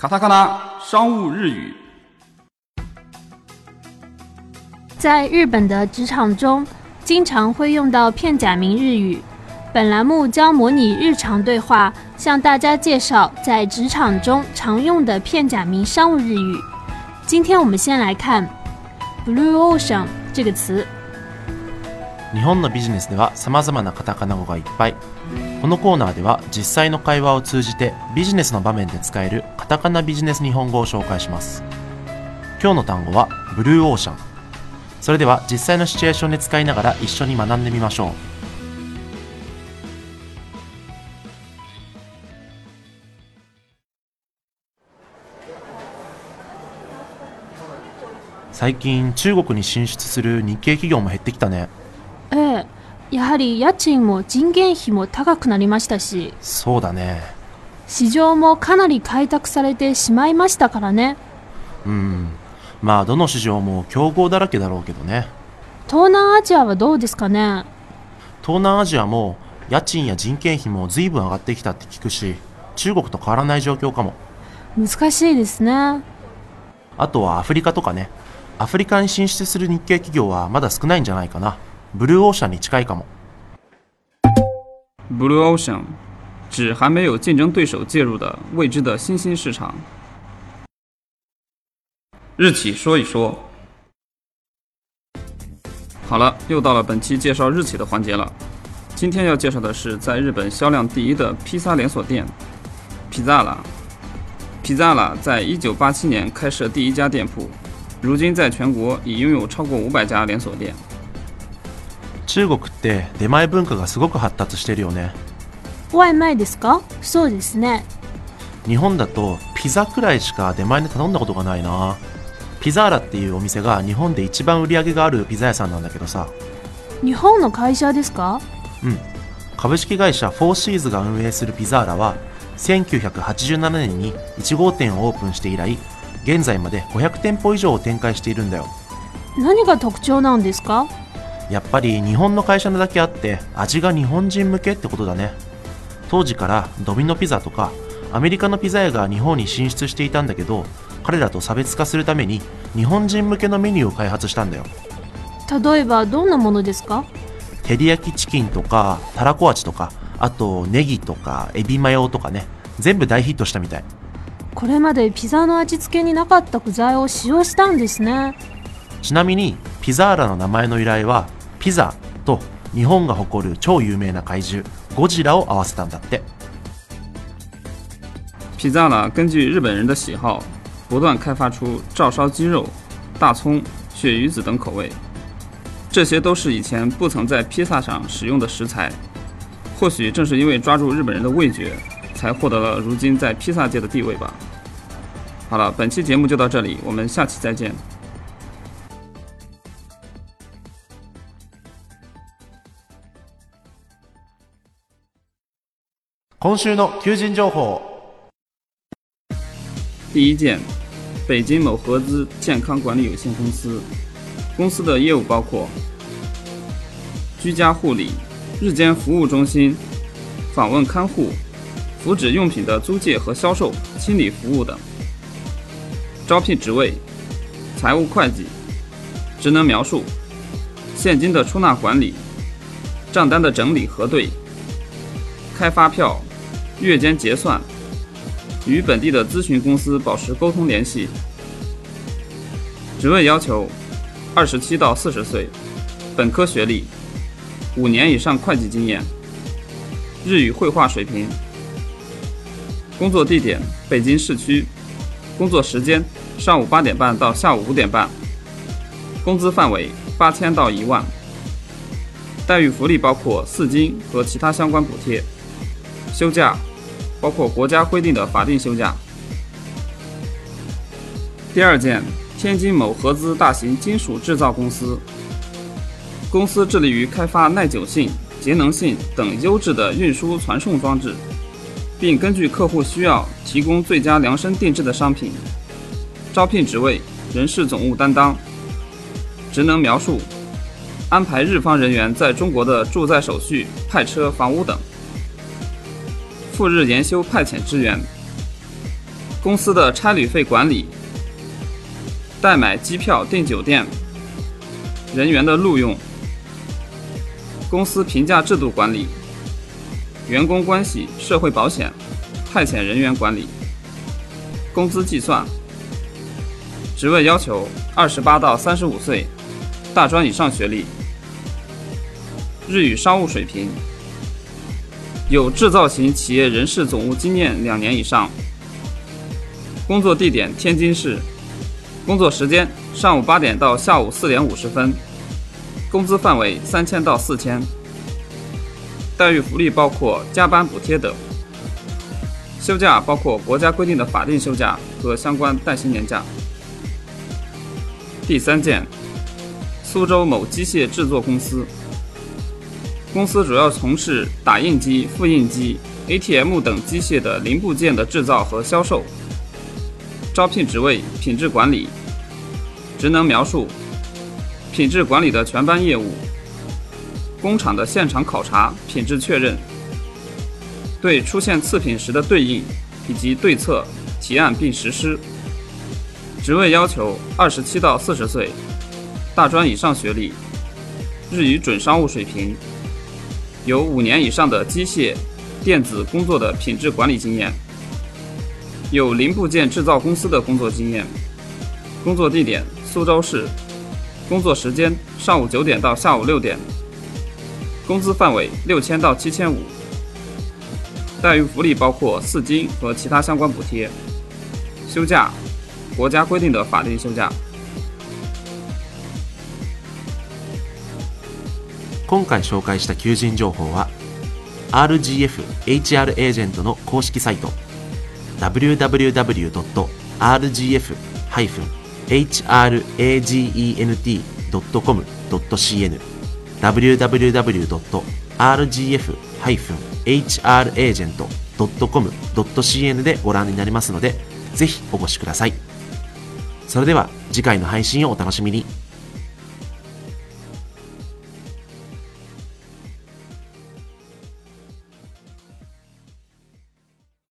卡萨卡拉商务日语，在日本的职场中，经常会用到片假名日语。本栏目将模拟日常对话，向大家介绍在职场中常用的片假名商务日语。今天我们先来看 “blue ocean” 这个词。日本のビジネスではざまなカタカナ語がいっぱいこのコーナーでは実際の会話を通じてビジネスの場面で使えるカタカナビジネス日本語を紹介します今日の単語はブルーオーシャンそれでは実際のシチュエーションで使いながら一緒に学んでみましょう最近中国に進出する日系企業も減ってきたねええやはり家賃も人件費も高くなりましたしそうだね市場もかなり開拓されてしまいましたからねうんまあどの市場も競合だらけだろうけどね東南アジアはどうですかね東南アジアも家賃や人件費も随分上がってきたって聞くし中国と変わらない状況かも難しいですねあとはアフリカとかねアフリカに進出する日系企業はまだ少ないんじゃないかな Blue Ocean に近いかも。Blue Ocean 指还没有竞争对手介入的未知的新兴市场。日企说一说。好了，又到了本期介绍日企的环节了。今天要介绍的是在日本销量第一的披萨连锁店，Pizza La。Pizza La 在1987年开设第一家店铺，如今在全国已拥有超过500家连锁店。中国って出前文化がすごく発達してるよね外前ですかそうですね日本だとピザくらいしか出前で頼んだことがないなピザーラっていうお店が日本で一番売り上げがあるピザ屋さんなんだけどさ日本の会社ですかうん株式会社フォーシーズが運営するピザーラは1987年に1号店をオープンして以来現在まで500店舗以上を展開しているんだよ何が特徴なんですかやっぱり日本の会社なだけあって味が日本人向けってことだね当時からドミノピザとかアメリカのピザ屋が日本に進出していたんだけど彼らと差別化するために日本人向けのメニューを開発したんだよ例えばどんなものですか照り焼きチキンとかたらこ味とかあとネギとかエビマヨとかね全部大ヒットしたみたいこれまでピザの味付けになかった具材を使用したんですねちなみにピザーラの名前の由来は披萨と日本が誇る超有名な怪獣ゴジラを合わせたんだって。ピザ呢，根据日本人的喜好，不断開发出照烧鸡肉、大葱、鳕鱼子等口味，这些都是以前不曾在披萨上使用的食材。或许正是因为抓住日本人的味觉，才获得了如今在披萨界的地位吧。好了，本期节目就到这里，我们下期再见。今週の求人情報。第一件，北京某合资健康管理有限公司，公司的业务包括居家护理、日间服务中心、访问看护、福祉用品的租借和销售、清理服务等。招聘职位：财务会计。职能描述：现金的出纳管理、账单的整理核对、开发票。月间结算，与本地的咨询公司保持沟通联系。职位要求：二十七到四十岁，本科学历，五年以上会计经验，日语绘画水平。工作地点：北京市区。工作时间：上午八点半到下午五点半。工资范围：八千到一万。待遇福利包括四金和其他相关补贴。休假包括国家规定的法定休假。第二件，天津某合资大型金属制造公司。公司致力于开发耐久性、节能性等优质的运输传送装置，并根据客户需要提供最佳量身定制的商品。招聘职位：人事总务担当。职能描述：安排日方人员在中国的住在手续、派车、房屋等。赴日研修派遣支援，公司的差旅费管理、代买机票订酒店、人员的录用、公司评价制度管理、员工关系、社会保险、派遣人员管理、工资计算、职位要求：二十八到三十五岁，大专以上学历，日语商务水平。有制造型企业人事总务经验两年以上，工作地点天津市，工作时间上午八点到下午四点五十分，工资范围三千到四千，待遇福利包括加班补贴等，休假包括国家规定的法定休假和相关带薪年假。第三件，苏州某机械制作公司。公司主要从事打印机、复印机、ATM 等机械的零部件的制造和销售。招聘职位：品质管理。职能描述：品质管理的全班业务，工厂的现场考察、品质确认，对出现次品时的对应以及对策提案并实施。职位要求：二十七到四十岁，大专以上学历，日语准商务水平。有五年以上的机械、电子工作的品质管理经验，有零部件制造公司的工作经验。工作地点苏州市，工作时间上午九点到下午六点，工资范围六千到七千五，待遇福利包括四金和其他相关补贴，休假，国家规定的法定休假。今回紹介した求人情報は RGFHR エージェントの公式サイト www.rgf-hragent.com.cn www.rgf-hragent.com.cn でご覧になりますのでぜひお越しくださいそれでは次回の配信をお楽しみに